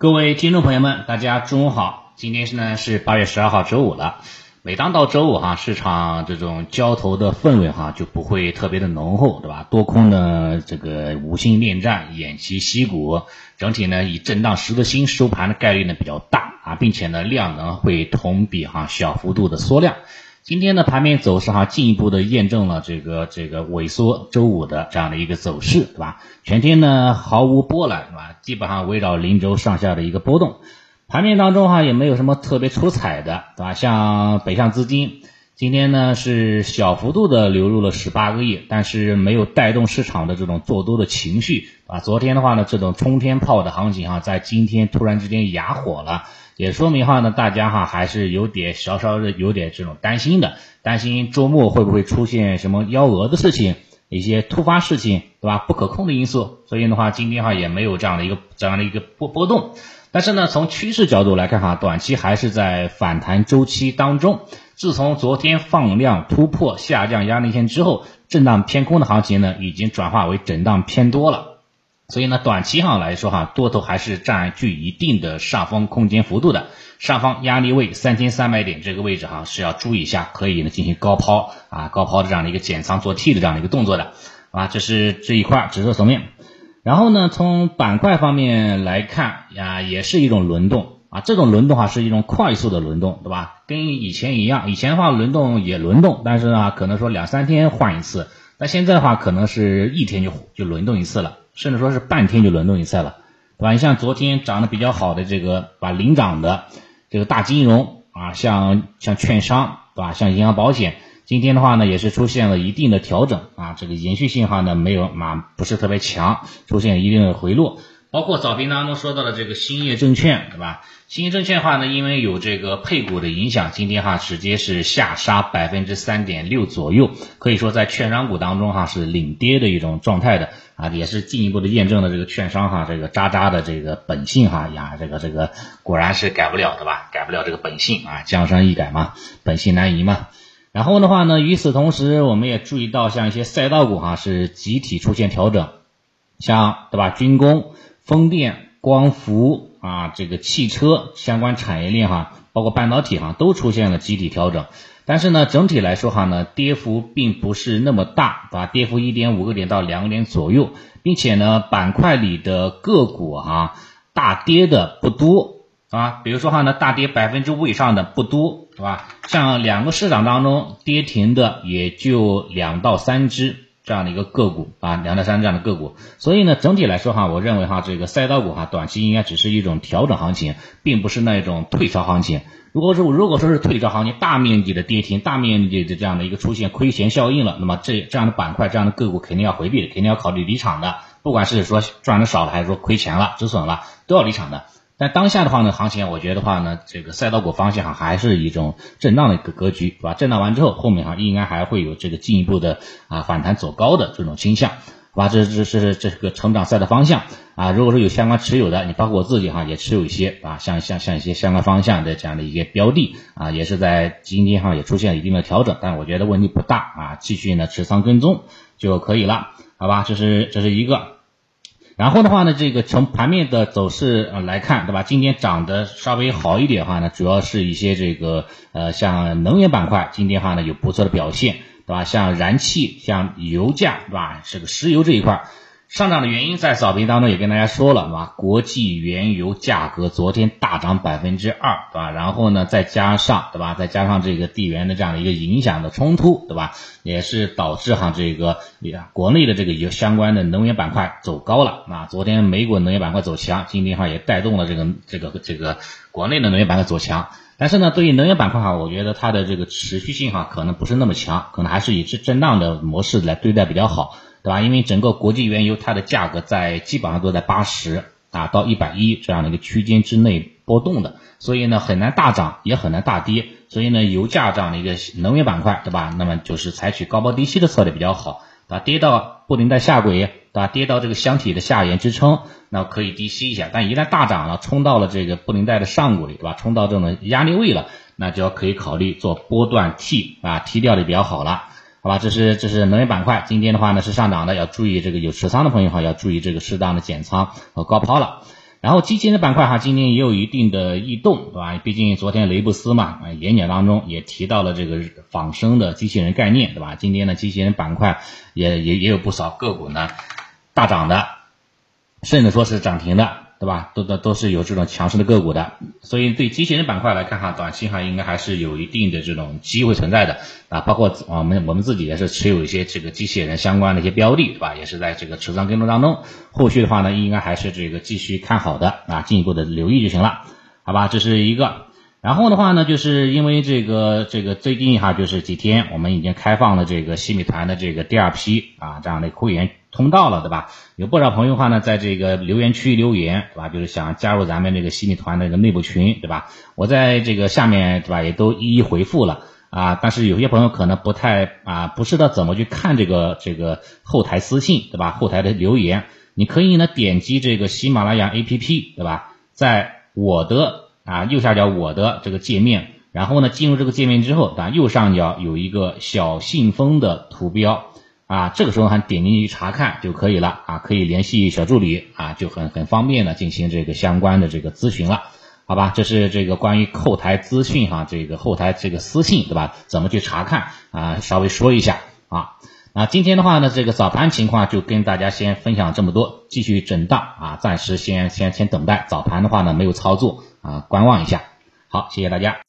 各位听众朋友们，大家中午好。今天是呢是八月十二号周五了。每当到周五哈，市场这种交投的氛围哈就不会特别的浓厚，对吧？多空呢这个五星恋战，偃旗息鼓，整体呢以震荡十字星收盘的概率呢比较大啊，并且呢量能会同比哈小幅度的缩量。今天的盘面走势哈，进一步的验证了这个这个萎缩周五的这样的一个走势，对吧？全天呢毫无波澜，对吧？基本上围绕零轴上下的一个波动。盘面当中哈也没有什么特别出彩的，对吧？像北向资金今天呢是小幅度的流入了十八个亿，但是没有带动市场的这种做多的情绪，啊，昨天的话呢这种冲天炮的行情哈，在今天突然之间哑火了。也说明哈呢，大家哈还是有点稍稍的有点这种担心的，担心周末会不会出现什么幺蛾子事情，一些突发事情，对吧？不可控的因素，所以的话，今天哈也没有这样的一个这样的一个波波动。但是呢，从趋势角度来看哈，短期还是在反弹周期当中。自从昨天放量突破下降压力线之后，震荡偏空的行情呢，已经转化为震荡偏多了。所以呢，短期上来说哈，多头还是占据一定的上方空间幅度的，上方压力位三千三百点这个位置哈是要注意一下，可以呢进行高抛啊，高抛的这样的一个减仓做 T 的这样的一个动作的啊，这是这一块指数层面。然后呢，从板块方面来看呀，也是一种轮动啊，这种轮动哈是一种快速的轮动，对吧？跟以前一样，以前的话轮动也轮动，但是呢，可能说两三天换一次，那现在的话可能是一天就就轮动一次了。甚至说是半天就轮动一次了，对吧？你像昨天涨得比较好的这个，把领涨的这个大金融啊，像像券商，对吧？像银行保险，今天的话呢，也是出现了一定的调整啊，这个延续性哈呢没有嘛，不是特别强，出现一定的回落。包括早评当中说到的这个兴业证券，对吧？兴业证券的话呢，因为有这个配股的影响，今天哈直接是下杀百分之三点六左右，可以说在券商股当中哈是领跌的一种状态的啊，也是进一步的验证了这个券商哈这个渣渣的这个本性哈呀，这个这个果然是改不了的吧？改不了这个本性啊，江山易改嘛，本性难移嘛。然后的话呢，与此同时，我们也注意到像一些赛道股哈是集体出现调整，像对吧？军工。风电、光伏啊，这个汽车相关产业链哈，包括半导体哈，都出现了集体调整。但是呢，整体来说哈呢，跌幅并不是那么大，啊，跌幅一点五个点到两个点左右，并且呢，板块里的个股哈，大跌的不多啊。比如说哈呢，大跌百分之五以上的不多，是吧？像两个市场当中跌停的也就两到三只。这样的一个个股啊，两到三这样的个股，所以呢，整体来说哈，我认为哈，这个赛道股哈，短期应该只是一种调整行情，并不是那种退潮行情。如果说如果说是退潮行情，大面积的跌停，大面积的这样的一个出现亏钱效应了，那么这这样的板块，这样的个股肯定要回避，肯定要考虑离场的，不管是说赚的少了，还是说亏钱了止损了，都要离场的。但当下的话呢，行情我觉得话呢，这个赛道股方向哈还是一种震荡的一个格局，是吧？震荡完之后，后面哈应该还会有这个进一步的啊反弹走高的这种倾向，好吧？这这这是这是个成长赛的方向啊。如果说有相关持有的，你包括我自己哈也持有一些啊，像像像一些相关方向的这样的一些标的啊，也是在今天哈也出现了一定的调整，但我觉得问题不大啊，继续呢持仓跟踪就可以了，好吧？这是这是一个。然后的话呢，这个从盘面的走势来看，对吧？今天涨得稍微好一点的话呢，主要是一些这个呃像能源板块，今天的话呢有不错的表现，对吧？像燃气、像油价，对吧？这个石油这一块。上涨的原因在早评当中也跟大家说了，是吧？国际原油价格昨天大涨百分之二，对吧？然后呢，再加上，对吧？再加上这个地缘的这样的一个影响的冲突，对吧？也是导致哈这个国内的这个有相关的能源板块走高了啊。昨天美股能源板块走强，今天哈也带动了这个这个这个国内的能源板块走强。但是呢，对于能源板块哈，我觉得它的这个持续性哈可能不是那么强，可能还是以震震荡的模式来对待比较好。对吧？因为整个国际原油它的价格在基本上都在八十啊到一百一这样的一个区间之内波动的，所以呢很难大涨，也很难大跌。所以呢，油价这样的一个能源板块，对吧？那么就是采取高抛低吸的策略比较好，对吧？跌到布林带下轨，对吧？跌到这个箱体的下沿支撑，那可以低吸一下。但一旦大涨了，冲到了这个布林带的上轨，对吧？冲到这种压力位了，那就要可以考虑做波段 T 啊，T 掉的比较好了。好吧，这是这是能源板块，今天的话呢是上涨的，要注意这个有持仓的朋友哈，要注意这个适当的减仓和高抛了。然后机器人板块哈，今天也有一定的异动，对吧？毕竟昨天雷布斯嘛，演讲当中也提到了这个仿生的机器人概念，对吧？今天的机器人板块也也也有不少个股呢大涨的，甚至说是涨停的。对吧？都都都是有这种强势的个股的，所以对机器人板块来看哈，短期哈应该还是有一定的这种机会存在的啊。包括我们我们自己也是持有一些这个机器人相关的一些标的，对吧？也是在这个持仓跟踪当中。后续的话呢，应该还是这个继续看好的啊，进一步的留意就行了，好吧？这是一个。然后的话呢，就是因为这个这个最近哈，就是几天我们已经开放了这个西米团的这个第二批啊这样的会员。通道了，对吧？有不少朋友话呢，在这个留言区留言，对吧？就是想加入咱们这个西米团的这个内部群，对吧？我在这个下面，对吧？也都一一回复了啊。但是有些朋友可能不太啊，不知道怎么去看这个这个后台私信，对吧？后台的留言，你可以呢点击这个喜马拉雅 APP，对吧？在我的啊右下角我的这个界面，然后呢进入这个界面之后，啊右上角有一个小信封的图标。啊，这个时候还点进去查看就可以了啊，可以联系小助理啊，就很很方便的进行这个相关的这个咨询了，好吧？这是这个关于后台资讯哈，这个后台这个私信对吧？怎么去查看啊？稍微说一下啊。那今天的话呢，这个早盘情况就跟大家先分享这么多，继续震荡啊，暂时先先先等待。早盘的话呢，没有操作啊，观望一下。好，谢谢大家。